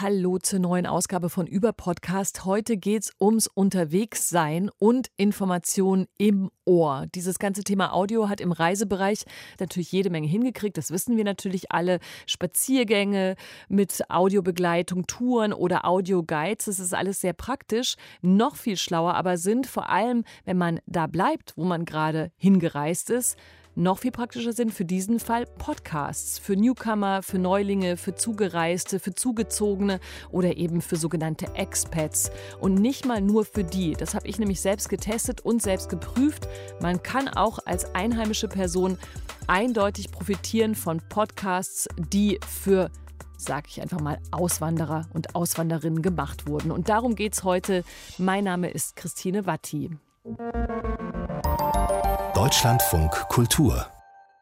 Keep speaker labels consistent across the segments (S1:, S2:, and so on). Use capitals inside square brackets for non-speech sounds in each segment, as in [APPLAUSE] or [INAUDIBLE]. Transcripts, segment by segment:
S1: Hallo zur neuen Ausgabe von Über Podcast. Heute geht es ums Unterwegssein und Information im Ohr. Dieses ganze Thema Audio hat im Reisebereich natürlich jede Menge hingekriegt. Das wissen wir natürlich alle. Spaziergänge mit Audiobegleitung, Touren oder Audioguides. Das ist alles sehr praktisch. Noch viel schlauer aber sind vor allem, wenn man da bleibt, wo man gerade hingereist ist, noch viel praktischer sind für diesen Fall Podcasts. Für Newcomer, für Neulinge, für Zugereiste, für Zugezogene oder eben für sogenannte Expats. Und nicht mal nur für die. Das habe ich nämlich selbst getestet und selbst geprüft. Man kann auch als einheimische Person eindeutig profitieren von Podcasts, die für sage ich einfach mal, Auswanderer und Auswanderinnen gemacht wurden. Und darum geht es heute. Mein Name ist Christine Watti.
S2: Deutschlandfunk Kultur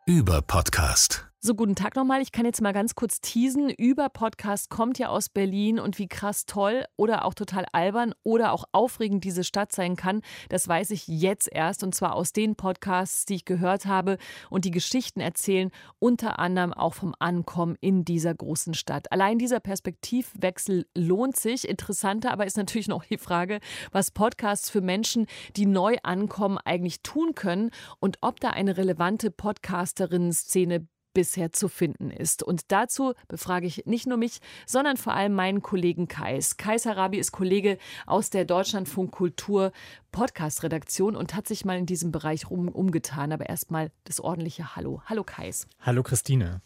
S2: über Podcast.
S1: So, guten Tag nochmal. Ich kann jetzt mal ganz kurz teasen. Über Podcast kommt ja aus Berlin und wie krass toll oder auch total albern oder auch aufregend diese Stadt sein kann, das weiß ich jetzt erst und zwar aus den Podcasts, die ich gehört habe und die Geschichten erzählen, unter anderem auch vom Ankommen in dieser großen Stadt. Allein dieser Perspektivwechsel lohnt sich. Interessanter aber ist natürlich noch die Frage, was Podcasts für Menschen, die neu ankommen, eigentlich tun können und ob da eine relevante Podcasterin-Szene bisher zu finden ist. Und dazu befrage ich nicht nur mich, sondern vor allem meinen Kollegen Kais. Kais Harabi ist Kollege aus der Deutschlandfunk Kultur Podcast-Redaktion und hat sich mal in diesem Bereich rum, umgetan. Aber erstmal das ordentliche Hallo. Hallo Kais.
S3: Hallo Christine.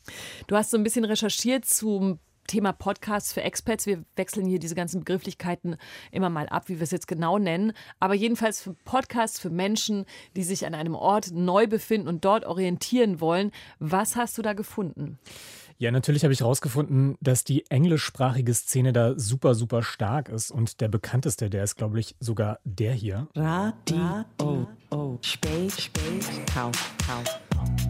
S1: Du hast so ein bisschen recherchiert zum Thema Podcasts für Experts. Wir wechseln hier diese ganzen Begrifflichkeiten immer mal ab, wie wir es jetzt genau nennen. Aber jedenfalls für Podcasts für Menschen, die sich an einem Ort neu befinden und dort orientieren wollen. Was hast du da gefunden?
S3: Ja, natürlich habe ich herausgefunden, dass die englischsprachige Szene da super, super stark ist. Und der bekannteste, der ist, glaube ich, sogar der hier. Radio. Oh, oh. Spät, spät, Kauf, Kauf.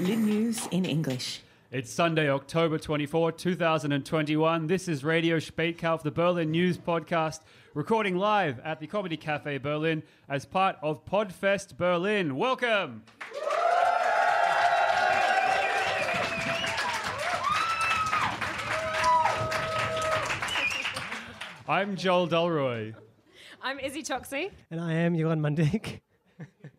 S4: Berlin News in English.
S5: It's Sunday, October 24, 2021. This is Radio Spätkauf, the Berlin News podcast, recording live at the Comedy Cafe Berlin as part of Podfest Berlin. Welcome! I'm Joel Delroy.
S6: I'm Izzy Choksey.
S7: And I am Joran Mandik.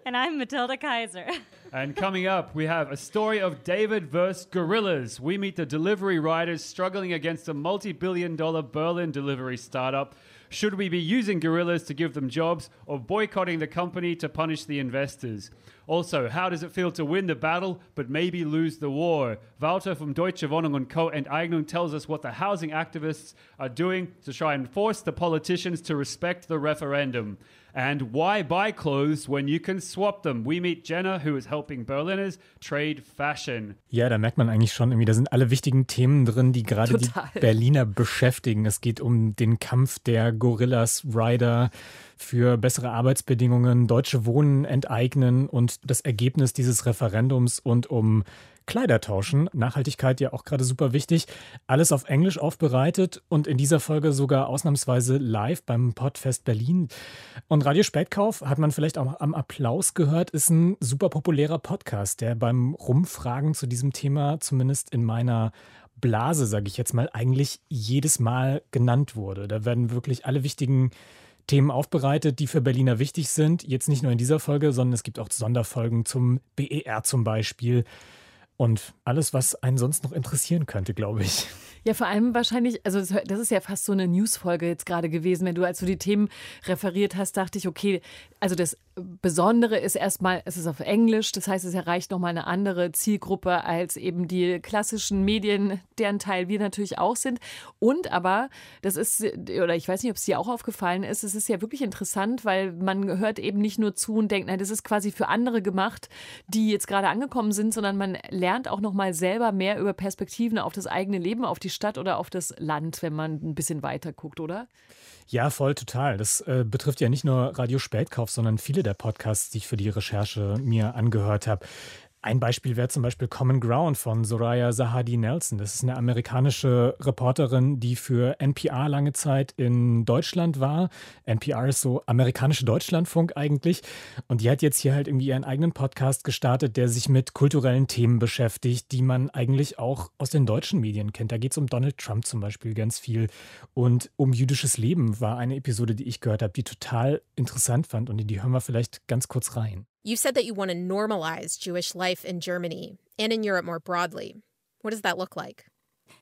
S6: And I'm Matilda Kaiser.
S5: And coming up, we have a story of David versus gorillas. We meet the delivery riders struggling against a multi billion dollar Berlin delivery startup. Should we be using gorillas to give them jobs or boycotting the company to punish the investors? Also, how does it feel to win the battle but maybe lose the war? Walter from Deutsche Wohnung und Co. Enteignung tells us what the housing activists are doing to try and force the politicians to respect the referendum. And why buy clothes when you can swap them? We meet Jenna, who is helping Berliners trade fashion.
S3: Ja, da merkt man eigentlich schon irgendwie, da sind alle wichtigen Themen drin, die gerade die Berliner beschäftigen. Es geht um den Kampf der Gorillas Rider für bessere Arbeitsbedingungen, deutsche Wohnen enteignen und das Ergebnis dieses Referendums und um Kleider tauschen. Nachhaltigkeit ja auch gerade super wichtig. Alles auf Englisch aufbereitet und in dieser Folge sogar ausnahmsweise live beim Podfest Berlin. Und Radio Spätkauf, hat man vielleicht auch am Applaus gehört, ist ein super populärer Podcast, der beim Rumfragen zu diesem Thema zumindest in meiner Blase, sage ich jetzt mal, eigentlich jedes Mal genannt wurde. Da werden wirklich alle wichtigen Themen aufbereitet, die für Berliner wichtig sind. Jetzt nicht nur in dieser Folge, sondern es gibt auch Sonderfolgen zum BER zum Beispiel. Und alles, was einen sonst noch interessieren könnte, glaube ich.
S1: Ja, vor allem wahrscheinlich, also das ist ja fast so eine Newsfolge jetzt gerade gewesen. Wenn du als du die Themen referiert hast, dachte ich, okay, also das Besondere ist erstmal, es ist auf Englisch, das heißt, es erreicht nochmal eine andere Zielgruppe als eben die klassischen Medien, deren Teil wir natürlich auch sind. Und aber, das ist, oder ich weiß nicht, ob es dir auch aufgefallen ist, es ist ja wirklich interessant, weil man hört eben nicht nur zu und denkt, nein, das ist quasi für andere gemacht, die jetzt gerade angekommen sind, sondern man lernt auch nochmal selber mehr über Perspektiven auf das eigene Leben, auf die Stadt oder auf das Land, wenn man ein bisschen weiter guckt, oder?
S3: Ja, voll total. Das äh, betrifft ja nicht nur Radio Spätkauf, sondern viele der Podcasts, die ich für die Recherche mir angehört habe. Ein Beispiel wäre zum Beispiel Common Ground von Soraya Zahadi Nelson. Das ist eine amerikanische Reporterin, die für NPR lange Zeit in Deutschland war. NPR ist so amerikanische Deutschlandfunk eigentlich. Und die hat jetzt hier halt irgendwie ihren eigenen Podcast gestartet, der sich mit kulturellen Themen beschäftigt, die man eigentlich auch aus den deutschen Medien kennt. Da geht es um Donald Trump zum Beispiel ganz viel. Und um jüdisches Leben war eine Episode, die ich gehört habe, die total interessant fand. Und in die hören wir vielleicht ganz kurz rein.
S7: You said that you want to normalize Jewish life in Germany and in Europe more broadly. What does that look like?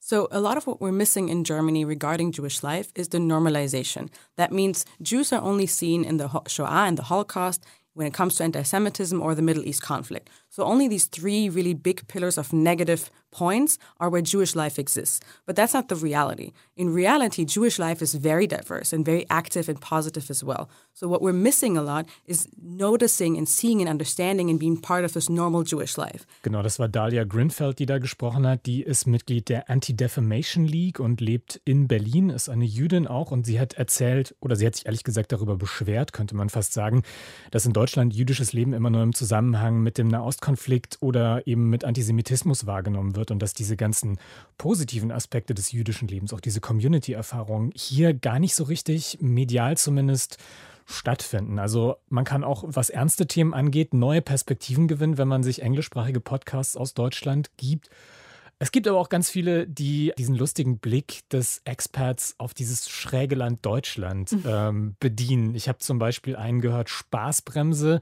S8: So, a lot of what we're missing in Germany regarding Jewish life is the normalization. That means Jews are only seen in the Shoah and the Holocaust when it comes to anti Semitism or the Middle East conflict. So, only these three really big pillars of negative points are where Jewish life exists. But that's not the reality. In reality, Jewish life is very diverse and very active and positive as well. So, what we're missing a lot is noticing and seeing and understanding and being part of this normal Jewish life.
S3: Genau, das war Dalia Grinfeld, die da gesprochen hat. Die ist Mitglied der Anti-Defamation League und lebt in Berlin, ist eine Jüdin auch. Und sie hat erzählt, oder sie hat sich ehrlich gesagt darüber beschwert, könnte man fast sagen, dass in Deutschland jüdisches Leben immer nur im Zusammenhang mit dem Nahostkonflikt oder eben mit Antisemitismus wahrgenommen wird wird und dass diese ganzen positiven Aspekte des jüdischen Lebens, auch diese Community-Erfahrung, hier gar nicht so richtig medial zumindest stattfinden. Also man kann auch, was ernste Themen angeht, neue Perspektiven gewinnen, wenn man sich englischsprachige Podcasts aus Deutschland gibt. Es gibt aber auch ganz viele, die diesen lustigen Blick des Experts auf dieses schräge Land Deutschland mhm. ähm, bedienen. Ich habe zum Beispiel einen gehört, Spaßbremse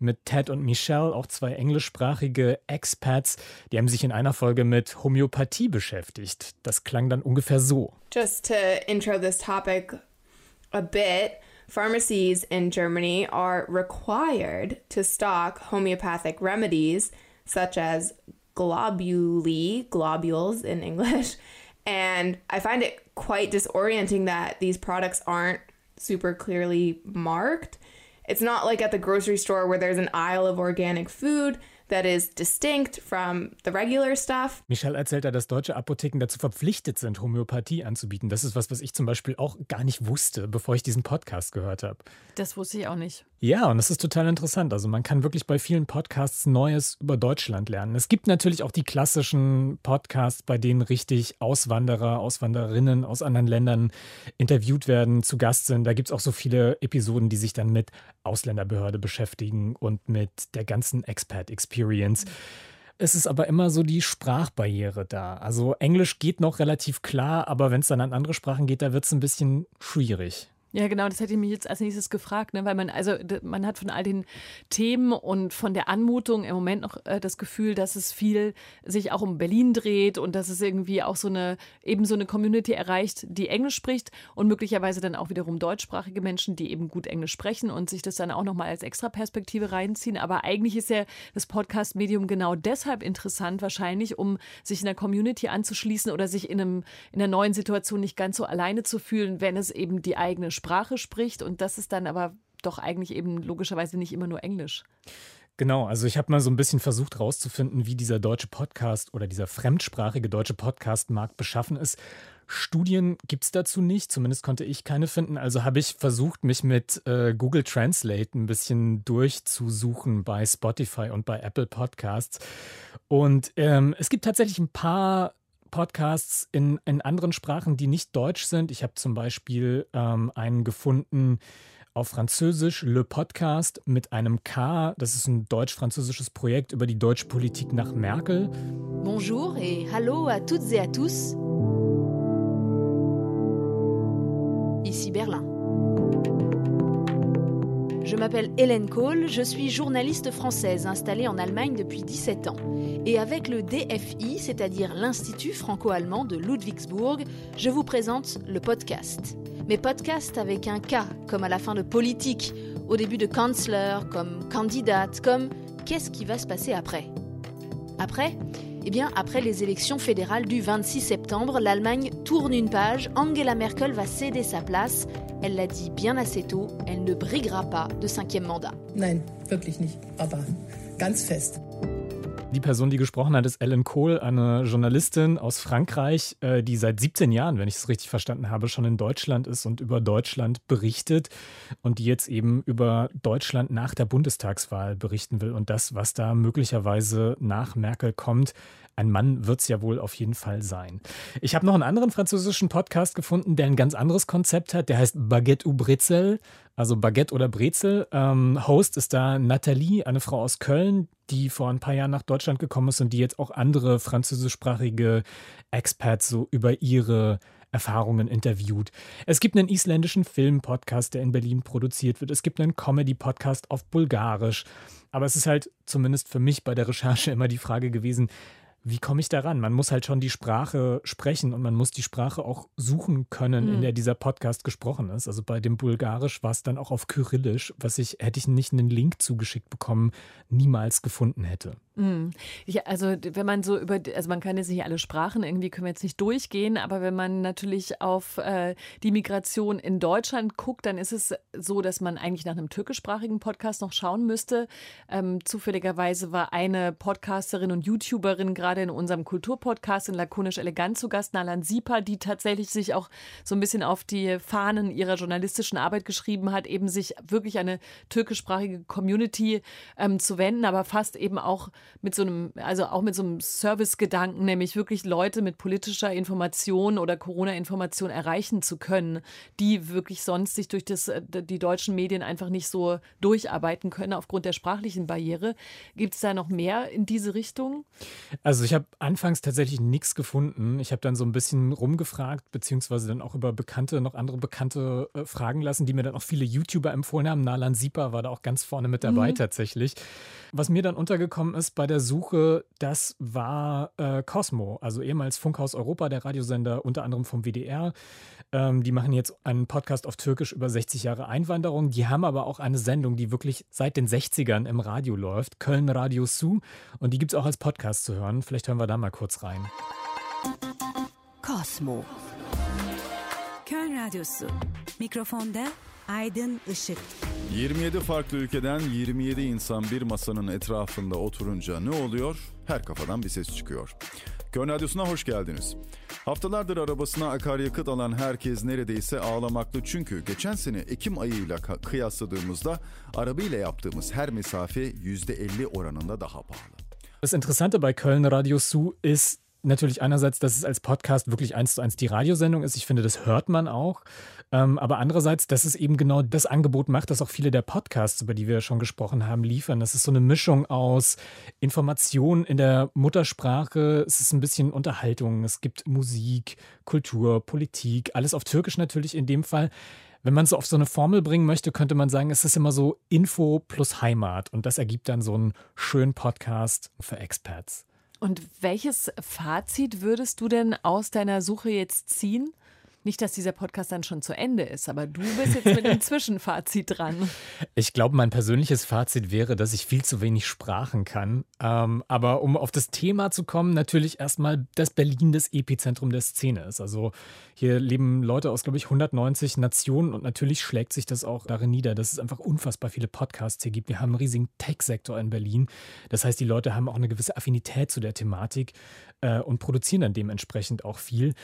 S3: mit Ted und Michelle, auch zwei englischsprachige Experts. Die haben sich in einer Folge mit Homöopathie beschäftigt. Das klang dann ungefähr so.
S9: Just to intro this topic a bit. Pharmacies in Germany are required to stock homeopathic remedies such as globuli, globules in English. [LAUGHS] And I find it quite disorienting that these products aren't super clearly marked. It's not like at the grocery store where there's an aisle of organic food that is distinct from the regular stuff.
S3: Michelle erzählt da, dass deutsche Apotheken dazu verpflichtet sind, Homöopathie anzubieten. Das ist was, was ich zum Beispiel auch gar nicht wusste, bevor ich diesen Podcast gehört habe.
S1: Das wusste ich auch nicht.
S3: Ja, und das ist total interessant. Also man kann wirklich bei vielen Podcasts Neues über Deutschland lernen. Es gibt natürlich auch die klassischen Podcasts, bei denen richtig Auswanderer, Auswanderinnen aus anderen Ländern interviewt werden, zu Gast sind. Da gibt es auch so viele Episoden, die sich dann mit Ausländerbehörde beschäftigen und mit der ganzen Expert-Experience. Es ist aber immer so die Sprachbarriere da. Also Englisch geht noch relativ klar, aber wenn es dann an andere Sprachen geht, da wird es ein bisschen schwierig.
S1: Ja, genau, das hätte ich mich jetzt als nächstes gefragt, ne? weil man, also man hat von all den Themen und von der Anmutung im Moment noch äh, das Gefühl, dass es viel sich auch um Berlin dreht und dass es irgendwie auch so eine, eben so eine Community erreicht, die Englisch spricht und möglicherweise dann auch wiederum deutschsprachige Menschen, die eben gut Englisch sprechen und sich das dann auch nochmal als Extraperspektive reinziehen. Aber eigentlich ist ja das Podcast-Medium genau deshalb interessant, wahrscheinlich, um sich in der Community anzuschließen oder sich in, einem, in einer neuen Situation nicht ganz so alleine zu fühlen, wenn es eben die eigene Sprache Sprache spricht und das ist dann aber doch eigentlich eben logischerweise nicht immer nur Englisch.
S3: Genau, also ich habe mal so ein bisschen versucht herauszufinden, wie dieser deutsche Podcast oder dieser fremdsprachige deutsche Podcast-Markt beschaffen ist. Studien gibt es dazu nicht, zumindest konnte ich keine finden. Also habe ich versucht, mich mit äh, Google Translate ein bisschen durchzusuchen bei Spotify und bei Apple Podcasts. Und ähm, es gibt tatsächlich ein paar Podcasts in, in anderen Sprachen, die nicht deutsch sind. Ich habe zum Beispiel ähm, einen gefunden auf Französisch, Le Podcast mit einem K. Das ist ein deutsch-französisches Projekt über die deutsche Politik nach Merkel.
S10: Bonjour et hallo à toutes et à tous. Ici Berlin. Je m'appelle Hélène Kohl, je suis journaliste française installée en Allemagne depuis 17 ans. Et avec le DFI, c'est-à-dire l'Institut franco-allemand de Ludwigsburg, je vous présente le podcast. Mais podcast avec un K, comme à la fin de politique, au début de Kanzler, comme candidate, comme qu'est-ce qui va se passer après? Après eh bien, après les élections fédérales du 26 septembre, l'Allemagne tourne une page, Angela Merkel va céder sa place. Elle l'a dit bien assez tôt, elle ne briguera pas de cinquième mandat.
S11: Nein, wirklich nicht, aber ganz fest.
S3: Die Person, die gesprochen hat, ist Ellen Cole, eine Journalistin aus Frankreich, äh, die seit 17 Jahren, wenn ich es richtig verstanden habe, schon in Deutschland ist und über Deutschland berichtet und die jetzt eben über Deutschland nach der Bundestagswahl berichten will und das, was da möglicherweise nach Merkel kommt. Ein Mann wird es ja wohl auf jeden Fall sein. Ich habe noch einen anderen französischen Podcast gefunden, der ein ganz anderes Konzept hat. Der heißt Baguette ou Brezel, also Baguette oder Brezel. Ähm, Host ist da Nathalie, eine Frau aus Köln, die vor ein paar Jahren nach Deutschland gekommen ist und die jetzt auch andere französischsprachige Experts so über ihre Erfahrungen interviewt. Es gibt einen isländischen Film-Podcast, der in Berlin produziert wird. Es gibt einen Comedy-Podcast auf Bulgarisch. Aber es ist halt zumindest für mich bei der Recherche immer die Frage gewesen, wie komme ich daran? Man muss halt schon die Sprache sprechen und man muss die Sprache auch suchen können, mhm. in der dieser Podcast gesprochen ist. Also bei dem Bulgarisch war es dann auch auf Kyrillisch, was ich, hätte ich nicht einen Link zugeschickt bekommen, niemals gefunden hätte.
S1: Mhm. Ja, also wenn man so über, also man kann jetzt nicht alle Sprachen, irgendwie können wir jetzt nicht durchgehen, aber wenn man natürlich auf äh, die Migration in Deutschland guckt, dann ist es so, dass man eigentlich nach einem türkischsprachigen Podcast noch schauen müsste. Ähm, zufälligerweise war eine Podcasterin und YouTuberin gerade in unserem Kulturpodcast in Lakonisch Elegant zu Gast, Nalan Sipa, die tatsächlich sich auch so ein bisschen auf die Fahnen ihrer journalistischen Arbeit geschrieben hat, eben sich wirklich eine türkischsprachige Community ähm, zu wenden, aber fast eben auch mit so einem, also auch mit so einem Service-Gedanken, nämlich wirklich Leute mit politischer Information oder Corona-Information erreichen zu können, die wirklich sonst sich durch das, äh, die deutschen Medien einfach nicht so durcharbeiten können aufgrund der sprachlichen Barriere. Gibt es da noch mehr in diese Richtung?
S3: Also ich habe anfangs tatsächlich nichts gefunden. Ich habe dann so ein bisschen rumgefragt, beziehungsweise dann auch über Bekannte, noch andere Bekannte äh, fragen lassen, die mir dann auch viele YouTuber empfohlen haben. Nalan Sieper war da auch ganz vorne mit dabei mhm. tatsächlich. Was mir dann untergekommen ist bei der Suche, das war äh, Cosmo, also ehemals Funkhaus Europa, der Radiosender unter anderem vom WDR. Ähm, die machen jetzt einen Podcast auf Türkisch über 60 Jahre Einwanderung. Die haben aber auch eine Sendung, die wirklich seit den 60ern im Radio läuft, Köln Radio Su. Und die gibt es auch als Podcast zu hören. Vielleicht hören wir da mal kurz rein.
S11: Cosmo. Köln Radyosu. Mikrofonda Aydın Işık.
S12: 27 farklı ülkeden 27 insan bir masanın etrafında oturunca ne oluyor? Her kafadan bir ses çıkıyor. Köln Radyosu'na hoş geldiniz. Haftalardır arabasına akaryakıt alan herkes neredeyse ağlamaklı çünkü geçen sene Ekim ayıyla kıyasladığımızda arabayla yaptığımız her mesafe %50 oranında daha pahalı.
S3: Das Interessante bei Köln Radio Su ist natürlich einerseits, dass es als Podcast wirklich eins zu eins die Radiosendung ist. Ich finde, das hört man auch. Ähm, aber andererseits, dass es eben genau das Angebot macht, das auch viele der Podcasts, über die wir schon gesprochen haben, liefern. Das ist so eine Mischung aus Informationen in der Muttersprache. Es ist ein bisschen Unterhaltung. Es gibt Musik, Kultur, Politik, alles auf Türkisch natürlich in dem Fall. Wenn man es so auf so eine Formel bringen möchte, könnte man sagen, es ist immer so Info plus Heimat. Und das ergibt dann so einen schönen Podcast für Experts.
S1: Und welches Fazit würdest du denn aus deiner Suche jetzt ziehen? Nicht, dass dieser Podcast dann schon zu Ende ist, aber du bist jetzt mit einem [LAUGHS] Zwischenfazit dran.
S3: Ich glaube, mein persönliches Fazit wäre, dass ich viel zu wenig Sprachen kann. Ähm, aber um auf das Thema zu kommen, natürlich erstmal, dass Berlin das Epizentrum der Szene ist. Also hier leben Leute aus, glaube ich, 190 Nationen und natürlich schlägt sich das auch darin nieder, dass es einfach unfassbar viele Podcasts hier gibt. Wir haben einen riesigen Tech-Sektor in Berlin. Das heißt, die Leute haben auch eine gewisse Affinität zu der Thematik äh, und produzieren dann dementsprechend auch viel.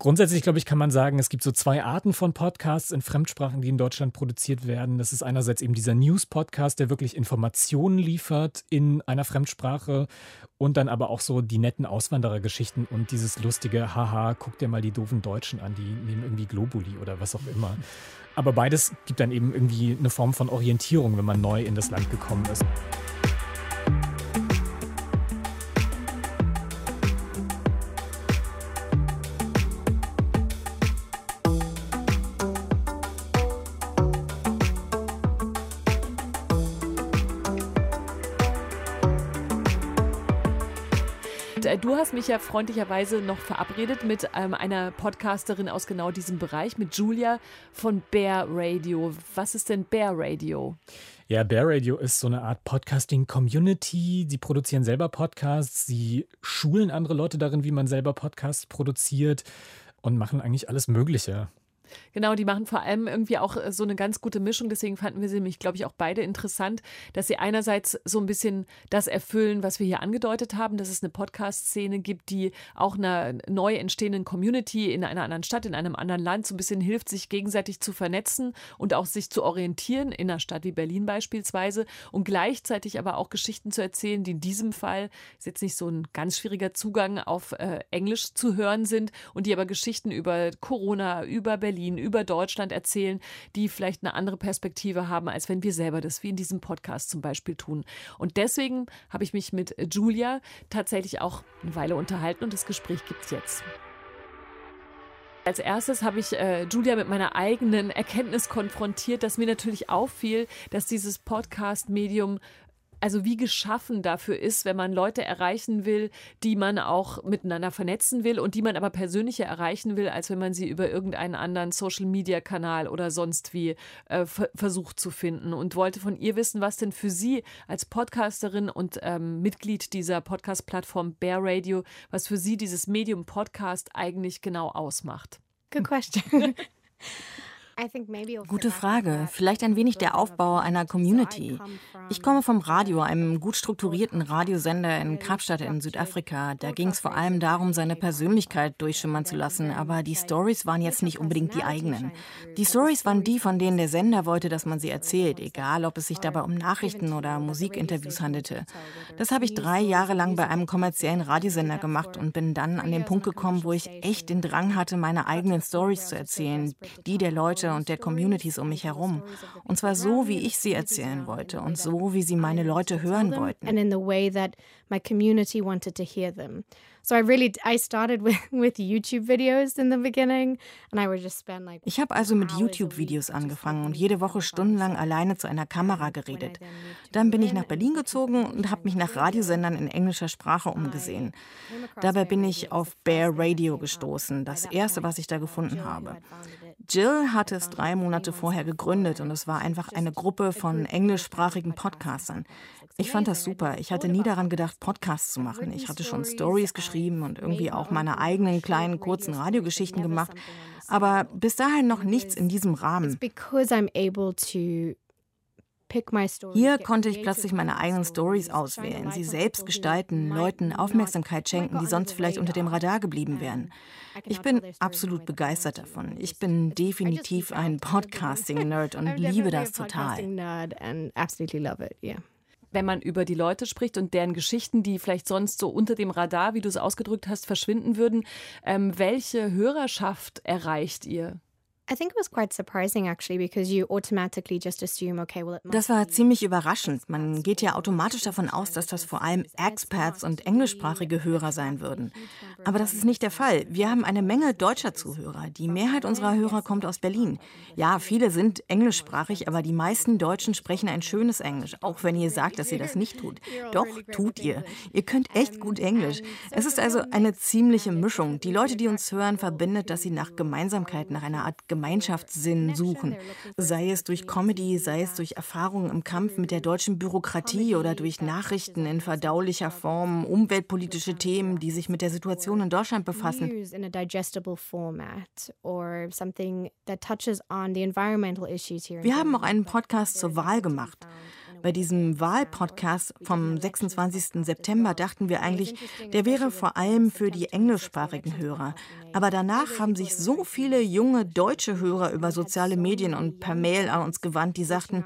S3: Grundsätzlich, glaube ich, kann man sagen, es gibt so zwei Arten von Podcasts in Fremdsprachen, die in Deutschland produziert werden. Das ist einerseits eben dieser News-Podcast, der wirklich Informationen liefert in einer Fremdsprache und dann aber auch so die netten Auswanderergeschichten und dieses lustige, haha, guck dir mal die doofen Deutschen an, die nehmen irgendwie Globuli oder was auch immer. Aber beides gibt dann eben irgendwie eine Form von Orientierung, wenn man neu in das Land gekommen ist.
S1: Äh, du hast mich ja freundlicherweise noch verabredet mit ähm, einer Podcasterin aus genau diesem Bereich, mit Julia von Bear Radio. Was ist denn Bear Radio?
S3: Ja, Bear Radio ist so eine Art Podcasting-Community. Sie produzieren selber Podcasts, sie schulen andere Leute darin, wie man selber Podcasts produziert und machen eigentlich alles Mögliche.
S1: Genau, die machen vor allem irgendwie auch äh, so eine ganz gute Mischung. Deswegen fanden wir sie nämlich, glaube ich, auch beide interessant, dass sie einerseits so ein bisschen das erfüllen, was wir hier angedeutet haben, dass es eine Podcast-Szene gibt, die auch einer neu entstehenden Community in einer anderen Stadt, in einem anderen Land so ein bisschen hilft, sich gegenseitig zu vernetzen und auch sich zu orientieren, in einer Stadt wie Berlin beispielsweise, und gleichzeitig aber auch Geschichten zu erzählen, die in diesem Fall, ist jetzt nicht so ein ganz schwieriger Zugang auf äh, Englisch zu hören sind und die aber Geschichten über Corona, über Berlin, über Deutschland erzählen, die vielleicht eine andere Perspektive haben, als wenn wir selber das wie in diesem Podcast zum Beispiel tun. Und deswegen habe ich mich mit Julia tatsächlich auch eine Weile unterhalten und das Gespräch gibt es jetzt. Als erstes habe ich äh, Julia mit meiner eigenen Erkenntnis konfrontiert, dass mir natürlich auffiel, dass dieses Podcast-Medium also wie geschaffen dafür ist, wenn man Leute erreichen will, die man auch miteinander vernetzen will und die man aber persönlicher erreichen will, als wenn man sie über irgendeinen anderen Social-Media-Kanal oder sonst wie äh, versucht zu finden. Und wollte von ihr wissen, was denn für sie als Podcasterin und ähm, Mitglied dieser Podcast-Plattform Bear Radio, was für sie dieses Medium Podcast eigentlich genau ausmacht.
S13: Good question. [LAUGHS] [LAUGHS]
S14: Gute Frage. Vielleicht ein wenig der Aufbau einer Community. Ich komme vom Radio, einem gut strukturierten Radiosender in Kapstadt in Südafrika. Da ging es vor allem darum, seine Persönlichkeit durchschimmern zu lassen, aber die Stories waren jetzt nicht unbedingt die eigenen. Die Stories waren die, von denen der Sender wollte, dass man sie erzählt, egal ob es sich dabei um Nachrichten oder Musikinterviews handelte. Das habe ich drei Jahre lang bei einem kommerziellen Radiosender gemacht und bin dann an den Punkt gekommen, wo ich echt den Drang hatte, meine eigenen Stories zu erzählen, die der Leute Leute und der Communities um mich herum. Und zwar so, wie ich sie erzählen wollte und so, wie sie meine Leute hören wollten.
S13: So I really I started [LAUGHS] with with YouTube videos in the beginning and I would just spend like
S14: Ich habe also mit YouTube Videos angefangen und jede Woche stundenlang alleine zu einer Kamera geredet. Dann bin ich nach Berlin gezogen und habe mich nach Radiosendern in englischer Sprache umgesehen. Dabei bin ich auf Bear Radio gestoßen, das erste, was ich da gefunden habe. Jill hatte es drei Monate vorher gegründet und es war einfach eine Gruppe von englischsprachigen Podcastern. Ich fand das super. Ich hatte nie daran gedacht, Podcasts zu machen. Ich hatte schon Stories geschrieben und irgendwie auch meine eigenen kleinen kurzen Radiogeschichten gemacht, aber bis dahin noch nichts in diesem Rahmen. Hier konnte ich plötzlich meine eigenen Stories auswählen, sie selbst gestalten, Leuten Aufmerksamkeit schenken, die sonst vielleicht unter dem Radar geblieben wären. Ich bin absolut begeistert davon. Ich bin definitiv ein Podcasting-Nerd [LAUGHS] und liebe das total
S1: wenn man über die Leute spricht und deren Geschichten, die vielleicht sonst so unter dem Radar, wie du es ausgedrückt hast, verschwinden würden, ähm, welche Hörerschaft erreicht ihr?
S14: Das war ziemlich überraschend. Man geht ja automatisch davon aus, dass das vor allem Expats und englischsprachige Hörer sein würden. Aber das ist nicht der Fall. Wir haben eine Menge deutscher Zuhörer. Die Mehrheit unserer Hörer kommt aus Berlin. Ja, viele sind englischsprachig, aber die meisten Deutschen sprechen ein schönes Englisch, auch wenn ihr sagt, dass ihr das nicht tut. Doch, tut ihr. Ihr könnt echt gut Englisch. Es ist also eine ziemliche Mischung. Die Leute, die uns hören, verbindet, dass sie nach Gemeinsamkeit, nach einer Art Gemeinschaftssinn suchen, sei es durch Comedy, sei es durch Erfahrungen im Kampf mit der deutschen Bürokratie oder durch Nachrichten in verdaulicher Form, umweltpolitische Themen, die sich mit der Situation in Deutschland befassen. Wir haben auch einen Podcast zur Wahl gemacht. Bei diesem Wahlpodcast vom 26. September dachten wir eigentlich, der wäre vor allem für die englischsprachigen Hörer. Aber danach haben sich so viele junge deutsche Hörer über soziale Medien und per Mail an uns gewandt, die sagten,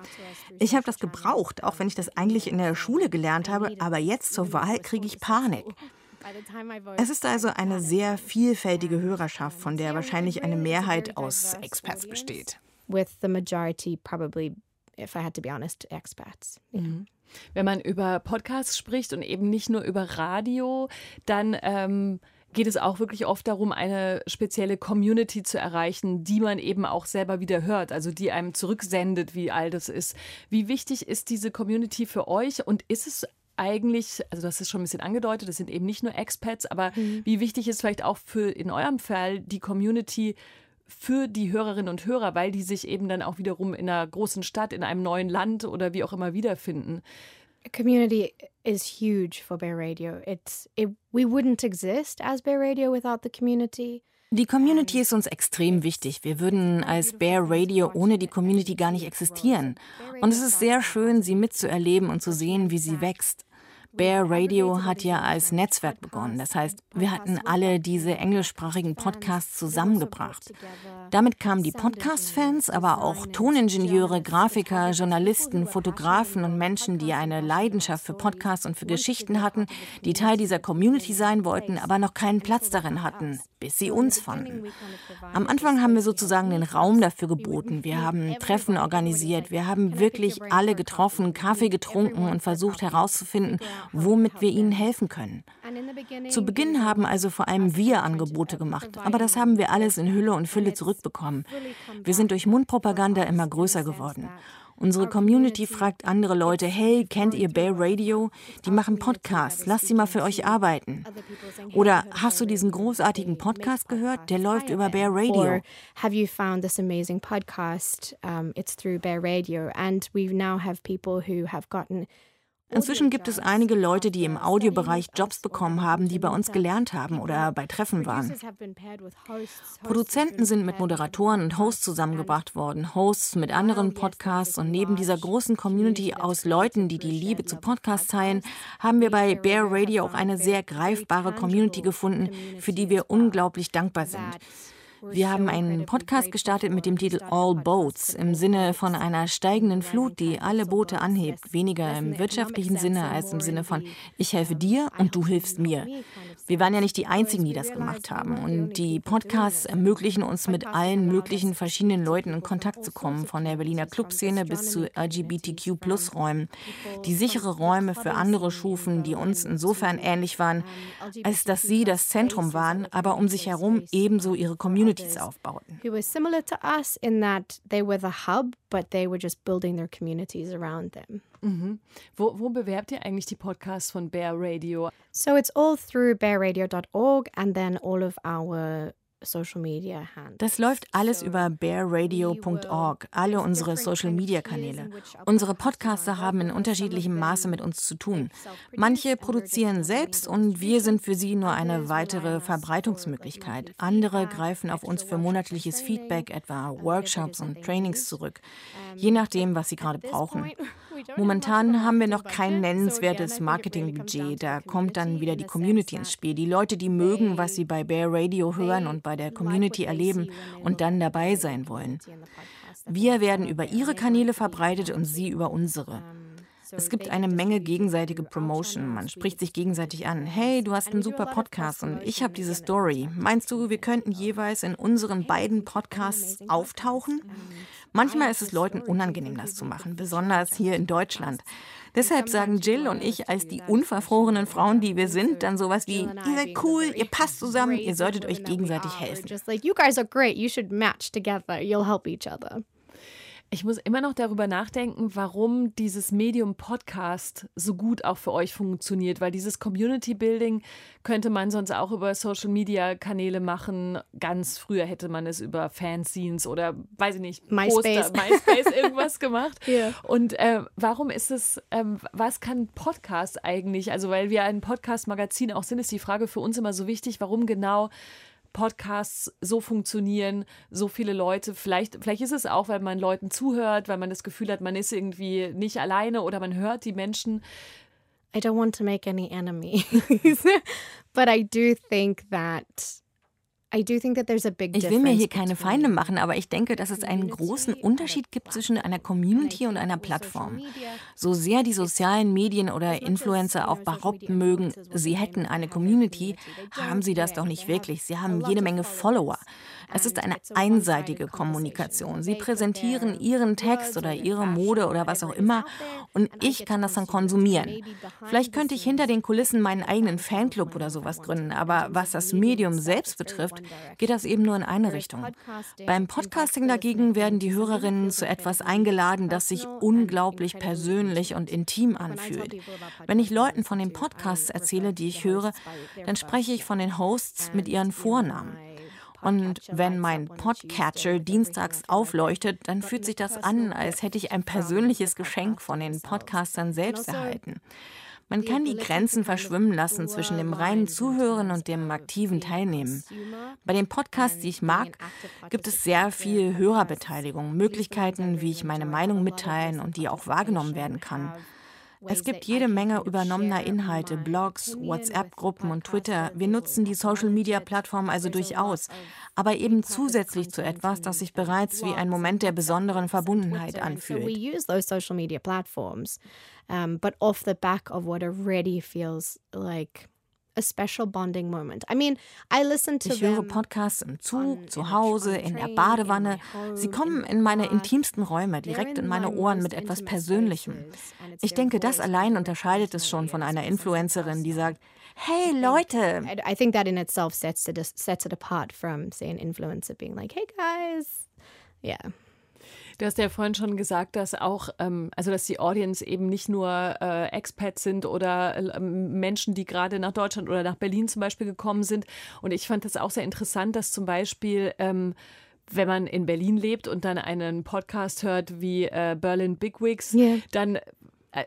S14: ich habe das gebraucht, auch wenn ich das eigentlich in der Schule gelernt habe, aber jetzt zur Wahl kriege ich Panik. Es ist also eine sehr vielfältige Hörerschaft, von der wahrscheinlich eine Mehrheit aus Experts besteht.
S13: With the majority probably if I had to be honest, expats.
S1: Wenn man über Podcasts spricht und eben nicht nur über Radio, dann ähm, geht es auch wirklich oft darum, eine spezielle Community zu erreichen, die man eben auch selber wieder hört, also die einem zurücksendet, wie all das ist. Wie wichtig ist diese Community für euch und ist es eigentlich, also das ist schon ein bisschen angedeutet, das sind eben nicht nur Expats, aber mhm. wie wichtig ist vielleicht auch für in eurem Fall die Community für die Hörerinnen und Hörer, weil die sich eben dann auch wiederum in einer großen Stadt, in einem neuen Land oder wie auch immer wiederfinden.
S13: Community is huge for Bear Radio. It's it, we wouldn't exist as Bear Radio without the community.
S14: Die Community ist uns extrem wichtig. Wir würden als Bear Radio ohne die Community gar nicht existieren. Und es ist sehr schön, sie mitzuerleben und zu sehen, wie sie wächst. Bear Radio hat ja als Netzwerk begonnen. Das heißt, wir hatten alle diese englischsprachigen Podcasts zusammengebracht. Damit kamen die Podcast-Fans, aber auch Toningenieure, Grafiker, Journalisten, Fotografen und Menschen, die eine Leidenschaft für Podcasts und für Geschichten hatten, die Teil dieser Community sein wollten, aber noch keinen Platz darin hatten, bis sie uns fanden. Am Anfang haben wir sozusagen den Raum dafür geboten. Wir haben Treffen organisiert. Wir haben wirklich alle getroffen, Kaffee getrunken und versucht herauszufinden, womit wir ihnen helfen können. Zu Beginn haben also vor allem wir Angebote gemacht, aber das haben wir alles in Hülle und Fülle zurückbekommen. Wir sind durch Mundpropaganda immer größer geworden. Unsere Community fragt andere Leute, hey, kennt ihr Bear Radio? Die machen Podcasts, lasst sie mal für euch arbeiten. Oder hast du diesen großartigen Podcast gehört? Der läuft über Bear Radio.
S13: Or have you found this amazing podcast? Um, it's through Bear Radio. And we now have people who have gotten
S14: Inzwischen gibt es einige Leute, die im Audiobereich Jobs bekommen haben, die bei uns gelernt haben oder bei Treffen waren. Produzenten sind mit Moderatoren und Hosts zusammengebracht worden, Hosts mit anderen Podcasts und neben dieser großen Community aus Leuten, die die Liebe zu Podcasts teilen, haben wir bei Bear Radio auch eine sehr greifbare Community gefunden, für die wir unglaublich dankbar sind. Wir haben einen Podcast gestartet mit dem Titel All Boats im Sinne von einer steigenden Flut, die alle Boote anhebt. Weniger im wirtschaftlichen Sinne als im Sinne von ich helfe dir und du hilfst mir. Wir waren ja nicht die Einzigen, die das gemacht haben. Und die Podcasts ermöglichen uns mit allen möglichen verschiedenen Leuten in Kontakt zu kommen, von der Berliner Clubszene bis zu LGBTQ-Plus-Räumen, die sichere Räume für andere schufen, die uns insofern ähnlich waren, als dass sie das Zentrum waren, aber um sich herum ebenso ihre Community Communities aufbauten.
S13: Who was similar to us in that they were the hub, but they were just building their communities around them.
S1: Mhm. Wo, wo bewerbt ihr eigentlich die Podcasts von Bear Radio?
S13: So it's all through bearradio.org and then all of our
S14: Das läuft alles über bearradio.org, alle unsere Social Media Kanäle. Unsere Podcaster haben in unterschiedlichem Maße mit uns zu tun. Manche produzieren selbst und wir sind für sie nur eine weitere Verbreitungsmöglichkeit. Andere greifen auf uns für monatliches Feedback, etwa Workshops und Trainings zurück, je nachdem, was sie gerade brauchen. Momentan haben wir noch kein nennenswertes Marketingbudget. Da kommt dann wieder die Community ins Spiel. Die Leute, die mögen, was sie bei Bear Radio hören und bei der Community erleben und dann dabei sein wollen. Wir werden über ihre Kanäle verbreitet und sie über unsere. Es gibt eine Menge gegenseitige Promotion. Man spricht sich gegenseitig an. Hey, du hast einen super Podcast und ich habe diese Story. Meinst du, wir könnten jeweils in unseren beiden Podcasts auftauchen? Manchmal ist es Leuten unangenehm, das zu machen, besonders hier in Deutschland. Deshalb sagen Jill und ich als die unverfrorenen Frauen, die wir sind, dann sowas wie, ihr seid cool, ihr passt zusammen, ihr solltet euch gegenseitig helfen.
S1: Ich muss immer noch darüber nachdenken, warum dieses Medium Podcast so gut auch für euch funktioniert, weil dieses Community Building könnte man sonst auch über Social Media Kanäle machen. Ganz früher hätte man es über Fanzines oder weiß ich nicht,
S13: MySpace,
S1: Poster, [LAUGHS] MySpace irgendwas gemacht. yeah. Und äh, warum ist es, äh, was kann Podcast eigentlich? Also, weil wir ein Podcast-Magazin auch sind, ist die Frage für uns immer so wichtig, warum genau Podcasts so funktionieren, so viele Leute. Vielleicht, vielleicht ist es auch, weil man Leuten zuhört, weil man das Gefühl hat, man ist irgendwie nicht alleine oder man hört die Menschen.
S13: I don't want to make any enemies, [LAUGHS] but I do think that
S14: ich will mir hier keine Feinde machen, aber ich denke, dass es einen großen Unterschied gibt zwischen einer Community und einer Plattform. So sehr die sozialen Medien oder Influencer auch behaupten mögen, sie hätten eine Community, haben sie das doch nicht wirklich. Sie haben jede Menge Follower. Es ist eine einseitige Kommunikation. Sie präsentieren ihren Text oder ihre Mode oder was auch immer und ich kann das dann konsumieren. Vielleicht könnte ich hinter den Kulissen meinen eigenen Fanclub oder sowas gründen, aber was das Medium selbst betrifft, geht das eben nur in eine Richtung. Beim Podcasting dagegen werden die Hörerinnen zu etwas eingeladen, das sich unglaublich persönlich und intim anfühlt. Wenn ich Leuten von den Podcasts erzähle, die ich höre, dann spreche ich von den Hosts mit ihren Vornamen. Und wenn mein Podcatcher dienstags aufleuchtet, dann fühlt sich das an, als hätte ich ein persönliches Geschenk von den Podcastern selbst erhalten. Man kann die Grenzen verschwimmen lassen zwischen dem reinen Zuhören und dem aktiven Teilnehmen. Bei den Podcasts, die ich mag, gibt es sehr viel Hörerbeteiligung, Möglichkeiten, wie ich meine Meinung mitteilen und die auch wahrgenommen werden kann. Es gibt jede Menge übernommener Inhalte, Blogs, WhatsApp-Gruppen und Twitter. Wir nutzen die Social-Media-Plattform also durchaus, aber eben zusätzlich zu etwas, das sich bereits wie ein Moment der besonderen Verbundenheit anfühlt.
S13: But off the back of what already feels like a special bonding moment. I mean, I listen to
S14: ich höre Podcasts im Zug, zu Hause, in der Badewanne. Sie kommen in meine intimsten Räume, direkt in meine Ohren mit etwas Persönlichem. Ich denke, das allein unterscheidet es schon von einer Influencerin, die sagt, Hey Leute!
S13: I think that in itself sets it, sets it apart from, say, an influencer being like, hey guys. Yeah.
S1: Du hast ja vorhin schon gesagt, dass auch, ähm, also dass die Audience eben nicht nur äh, Expats sind oder äh, Menschen, die gerade nach Deutschland oder nach Berlin zum Beispiel gekommen sind. Und ich fand das auch sehr interessant, dass zum Beispiel ähm, wenn man in Berlin lebt und dann einen Podcast hört wie äh, Berlin Bigwigs, yeah. dann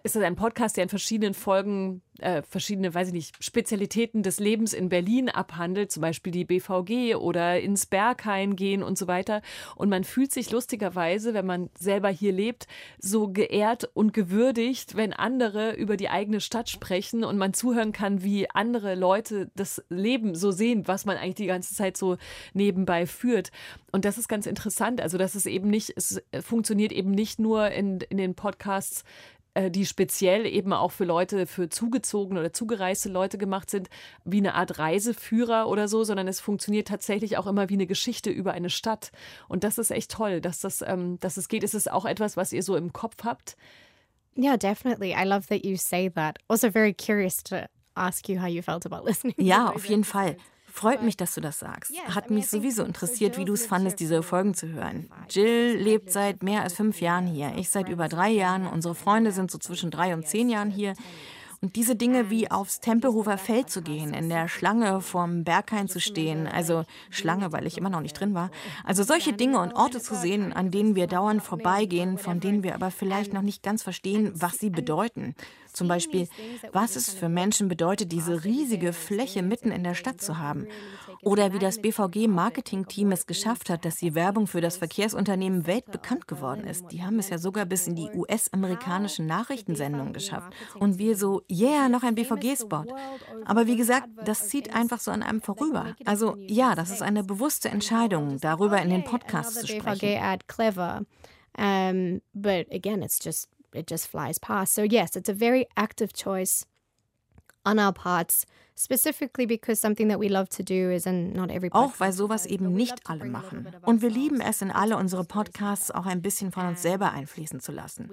S1: ist das ein Podcast, der in verschiedenen Folgen äh, verschiedene, weiß ich nicht, Spezialitäten des Lebens in Berlin abhandelt, zum Beispiel die BVG oder ins Berghain gehen und so weiter. Und man fühlt sich lustigerweise, wenn man selber hier lebt, so geehrt und gewürdigt, wenn andere über die eigene Stadt sprechen und man zuhören kann, wie andere Leute das Leben so sehen, was man eigentlich die ganze Zeit so nebenbei führt. Und das ist ganz interessant. Also, dass es eben nicht, es funktioniert eben nicht nur in, in den Podcasts, äh, die speziell eben auch für Leute, für zugezogene oder zugereiste Leute gemacht sind, wie eine Art Reiseführer oder so, sondern es funktioniert tatsächlich auch immer wie eine Geschichte über eine Stadt. Und das ist echt toll, dass das, ähm, dass es geht. Ist es auch etwas, was ihr so im Kopf habt?
S13: Yeah, definitely. I love that you say that. Also very curious to ask you how you felt about listening.
S14: Ja, auf jeden Fall. Freut mich, dass du das sagst. Hat mich sowieso interessiert, wie du es fandest, diese Folgen zu hören. Jill lebt seit mehr als fünf Jahren hier. Ich seit über drei Jahren. Unsere Freunde sind so zwischen drei und zehn Jahren hier. Und diese Dinge wie aufs Tempelhofer Feld zu gehen, in der Schlange vorm Berghain zu stehen, also Schlange, weil ich immer noch nicht drin war. Also solche Dinge und Orte zu sehen, an denen wir dauernd vorbeigehen, von denen wir aber vielleicht noch nicht ganz verstehen, was sie bedeuten. Zum Beispiel, was es für Menschen bedeutet, diese riesige Fläche mitten in der Stadt zu haben. Oder wie das BVG-Marketing-Team es geschafft hat, dass die Werbung für das Verkehrsunternehmen weltbekannt geworden ist. Die haben es ja sogar bis in die US-amerikanischen Nachrichtensendungen geschafft. Und wir so, yeah, noch ein BVG-Spot. Aber wie gesagt, das zieht einfach so an einem vorüber. Also ja, das ist eine bewusste Entscheidung, darüber in den Podcasts zu sprechen.
S13: Um, but again, it's just it just flies past. So, yes, it's a very active choice on our parts. Specifically because something that we love to do is and not every
S14: Auch weil sowas eben nicht alle machen. Und wir lieben es, in alle unsere Podcasts auch ein bisschen von uns selber einfließen zu lassen.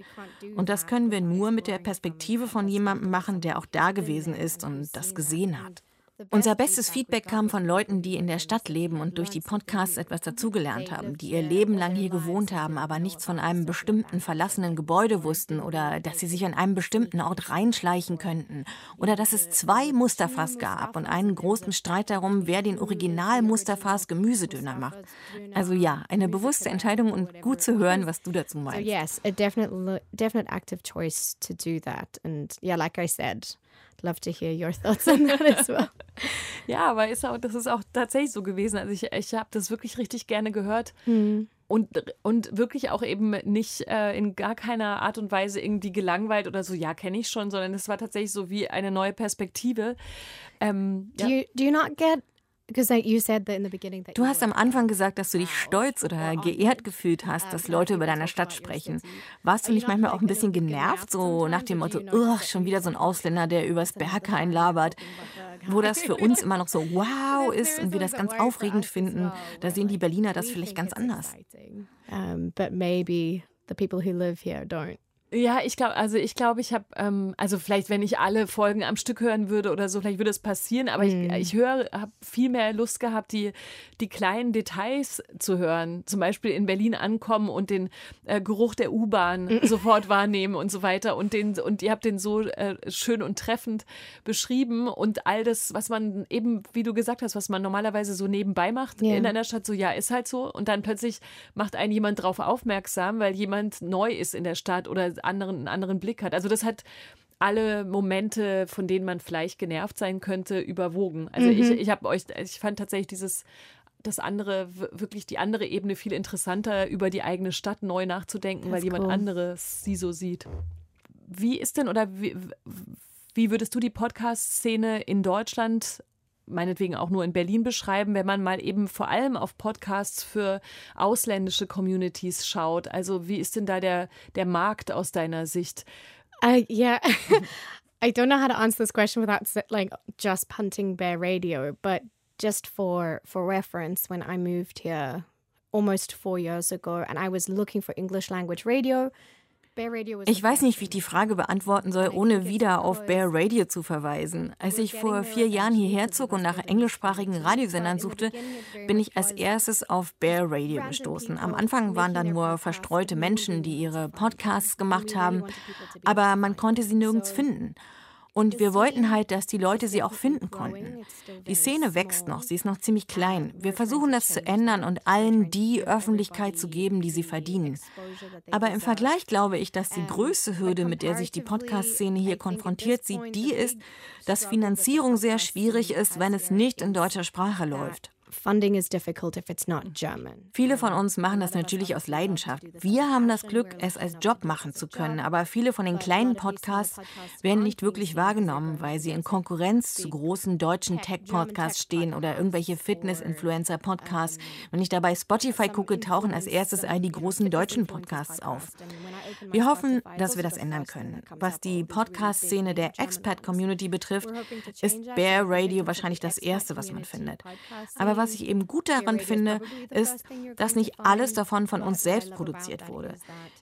S14: Und das können wir nur mit der Perspektive von jemandem machen, der auch da gewesen ist und das gesehen hat. Unser bestes Feedback kam von Leuten, die in der Stadt leben und durch die Podcasts etwas dazugelernt haben, die ihr Leben lang hier gewohnt haben, aber nichts von einem bestimmten verlassenen Gebäude wussten oder dass sie sich an einem bestimmten Ort reinschleichen könnten oder dass es zwei Mustafas gab und einen großen Streit darum, wer den Original Mustafas Gemüsedöner macht. Also ja, eine bewusste Entscheidung und gut zu hören, was du dazu meinst.
S13: So yes, a definite, definite active choice to do that and yeah, like I said, love to hear your thoughts on that as well. [LAUGHS]
S1: ja, aber ist auch, das ist auch tatsächlich so gewesen. Also ich, ich habe das wirklich richtig gerne gehört. Mhm. Und, und wirklich auch eben nicht äh, in gar keiner Art und Weise irgendwie gelangweilt oder so, ja, kenne ich schon, sondern es war tatsächlich so wie eine neue Perspektive. Ähm,
S13: do, you, do you not get
S14: Du hast am Anfang gesagt, dass du dich stolz oder geehrt gefühlt hast, dass Leute über deine Stadt sprechen. Warst du nicht manchmal auch ein bisschen genervt, so nach dem Motto, schon wieder so ein Ausländer, der übers Berghain labert? Wo das für uns immer noch so [LAUGHS] wow ist und wir das ganz aufregend finden, da sehen die Berliner das vielleicht ganz anders.
S13: But maybe the people who live here don't.
S1: Ja, ich glaube, also ich glaube, ich habe, ähm, also vielleicht, wenn ich alle Folgen am Stück hören würde oder so, vielleicht würde es passieren, aber mhm. ich, ich höre, habe viel mehr Lust gehabt, die, die kleinen Details zu hören. Zum Beispiel in Berlin ankommen und den äh, Geruch der U-Bahn mhm. [LAUGHS] sofort wahrnehmen und so weiter. Und, den, und ihr habt den so äh, schön und treffend beschrieben und all das, was man eben, wie du gesagt hast, was man normalerweise so nebenbei macht ja. in einer Stadt, so ja, ist halt so. Und dann plötzlich macht einen jemand darauf aufmerksam, weil jemand neu ist in der Stadt oder anderen, einen anderen Blick hat. Also das hat alle Momente, von denen man vielleicht genervt sein könnte, überwogen. Also mhm. ich, ich habe euch, ich fand tatsächlich dieses das andere, wirklich die andere Ebene viel interessanter, über die eigene Stadt neu nachzudenken, das weil jemand cool. anderes sie so sieht. Wie ist denn oder wie, wie würdest du die Podcast-Szene in Deutschland meinetwegen auch nur in Berlin beschreiben, wenn man mal eben vor allem auf Podcasts für ausländische Communities schaut. Also wie ist denn da der, der Markt aus deiner Sicht?
S13: Uh, yeah. [LAUGHS] I don't know how to answer this question without like just punting Bear Radio, but just for for reference, when I moved here almost four years ago, and I was looking for English language radio,
S14: Ich weiß nicht, wie ich die Frage beantworten soll, ohne wieder auf Bear Radio zu verweisen. Als ich vor vier Jahren hierher zog und nach englischsprachigen Radiosendern suchte, bin ich als erstes auf Bear Radio gestoßen. Am Anfang waren da nur verstreute Menschen, die ihre Podcasts gemacht haben, aber man konnte sie nirgends finden. Und wir wollten halt, dass die Leute sie auch finden konnten. Die Szene wächst noch, sie ist noch ziemlich klein. Wir versuchen das zu ändern und allen die Öffentlichkeit zu geben, die sie verdienen. Aber im Vergleich glaube ich, dass die größte Hürde, mit der sich die Podcast-Szene hier konfrontiert sieht, die ist, dass Finanzierung sehr schwierig ist, wenn es nicht in deutscher Sprache läuft
S13: funding is difficult if it's not German.
S14: Viele von uns machen das natürlich aus Leidenschaft. Wir haben das Glück, es als Job machen zu können, aber viele von den kleinen Podcasts werden nicht wirklich wahrgenommen, weil sie in Konkurrenz zu großen deutschen Tech-Podcasts stehen oder irgendwelche Fitness-Influencer-Podcasts. Wenn ich dabei Spotify gucke, tauchen als erstes all die großen deutschen Podcasts auf. Wir hoffen, dass wir das ändern können. Was die Podcast-Szene der Expat-Community betrifft, ist Bear Radio wahrscheinlich das Erste, was man findet. Aber was ich eben gut daran finde, ist, dass nicht alles davon von uns selbst produziert wurde.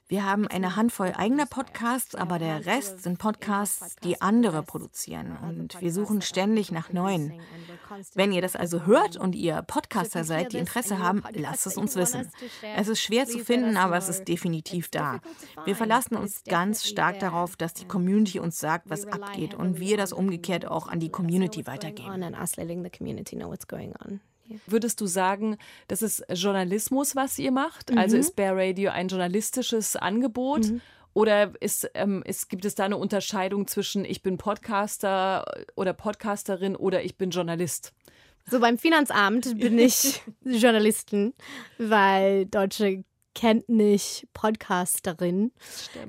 S14: Wir haben eine Handvoll eigener Podcasts, aber der Rest sind Podcasts, die andere produzieren. Und wir suchen ständig nach neuen. Wenn ihr das also hört und ihr Podcaster seid, die Interesse haben, lasst es uns wissen. Es ist schwer zu finden, aber es ist definitiv da. Wir verlassen uns ganz stark darauf, dass die Community uns sagt, was abgeht und wir das umgekehrt auch an die Community weitergeben.
S1: Würdest du sagen, das ist Journalismus, was ihr macht? Also mhm. Also ist Bear Radio ein journalistisches Angebot? Mhm. Oder ist, ähm, ist, gibt es da eine Unterscheidung zwischen ich bin Podcaster oder Podcasterin oder ich bin Journalist?
S13: So beim Finanzamt bin ich [LAUGHS] Journalistin, weil Deutsche kennt nicht Podcasterin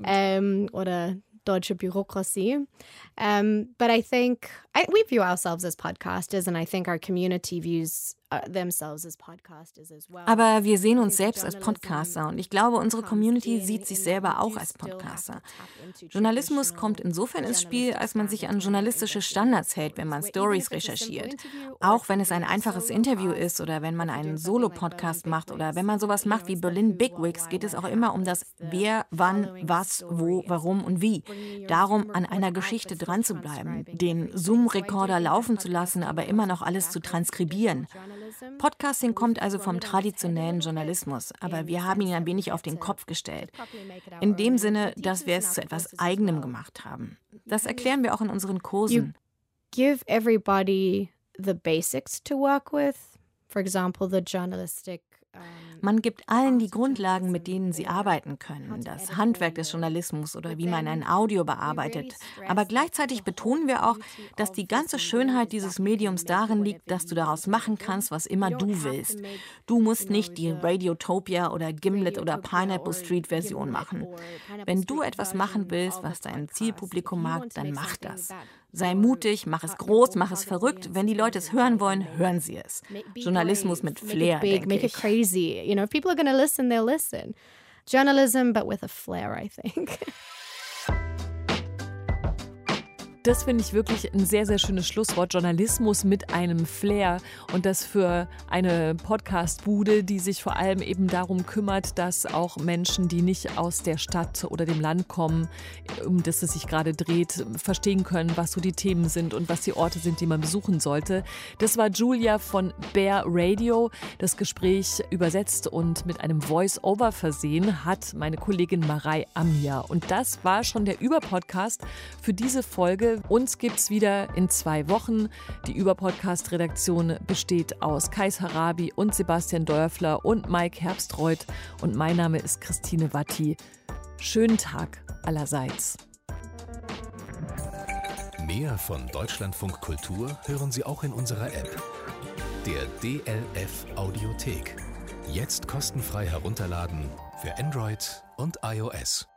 S13: ähm, oder deutsche Bürokratie. Um, but I think I, we view ourselves as podcasters, and I think our community views uh, themselves as podcasters as well.
S14: Aber wir sehen uns selbst als Podcaster und ich glaube, unsere Community sieht sich selber auch als Podcaster. Journalismus kommt insofern ins Spiel, als man sich an journalistische Standards hält, wenn man Stories recherchiert. Auch wenn es ein einfaches Interview ist oder wenn man einen Solo-Podcast macht oder wenn man sowas macht wie Berlin Bigwigs, geht es auch immer um das Wer, wann, was, wo, warum und wie. Darum, an einer Geschichte dran zu bleiben, den Zoom-Rekorder laufen zu lassen, aber immer noch alles zu transkribieren. Podcasting kommt also vom traditionellen Journalismus, aber wir haben ihn ein wenig auf den Kopf gestellt. In dem Sinne, dass wir es zu etwas Eigenem gemacht haben. Das erklären wir auch in unseren Kursen.
S13: give everybody the basics to work with. For example, the journalistic
S14: man gibt allen die Grundlagen, mit denen sie arbeiten können, das Handwerk des Journalismus oder wie man ein Audio bearbeitet. Aber gleichzeitig betonen wir auch, dass die ganze Schönheit dieses Mediums darin liegt, dass du daraus machen kannst, was immer du willst. Du musst nicht die Radiotopia oder Gimlet oder Pineapple Street Version machen. Wenn du etwas machen willst, was dein Zielpublikum mag, dann mach das. Sei mutig, mach es groß, mach es verrückt. Wenn die Leute es hören wollen, hören sie es. Journalismus mit Flair,
S13: make it big, make it crazy. You know, if people are going to listen, they'll listen. Journalism, but with a flair, I think. [LAUGHS]
S1: Das finde ich wirklich ein sehr, sehr schönes Schlusswort. Journalismus mit einem Flair und das für eine Podcast-Bude, die sich vor allem eben darum kümmert, dass auch Menschen, die nicht aus der Stadt oder dem Land kommen, um das es sich gerade dreht, verstehen können, was so die Themen sind und was die Orte sind, die man besuchen sollte. Das war Julia von Bear Radio. Das Gespräch übersetzt und mit einem Voice-Over versehen hat meine Kollegin Marei Amia. Und das war schon der Überpodcast für diese Folge. Uns gibt es wieder in zwei Wochen. Die Überpodcast-Redaktion besteht aus Kais Harabi und Sebastian Dörfler und Mike Herbstreuth. Und mein Name ist Christine Watti. Schönen Tag allerseits.
S2: Mehr von Deutschlandfunk Kultur hören Sie auch in unserer App. Der DLF Audiothek. Jetzt kostenfrei herunterladen für Android und iOS.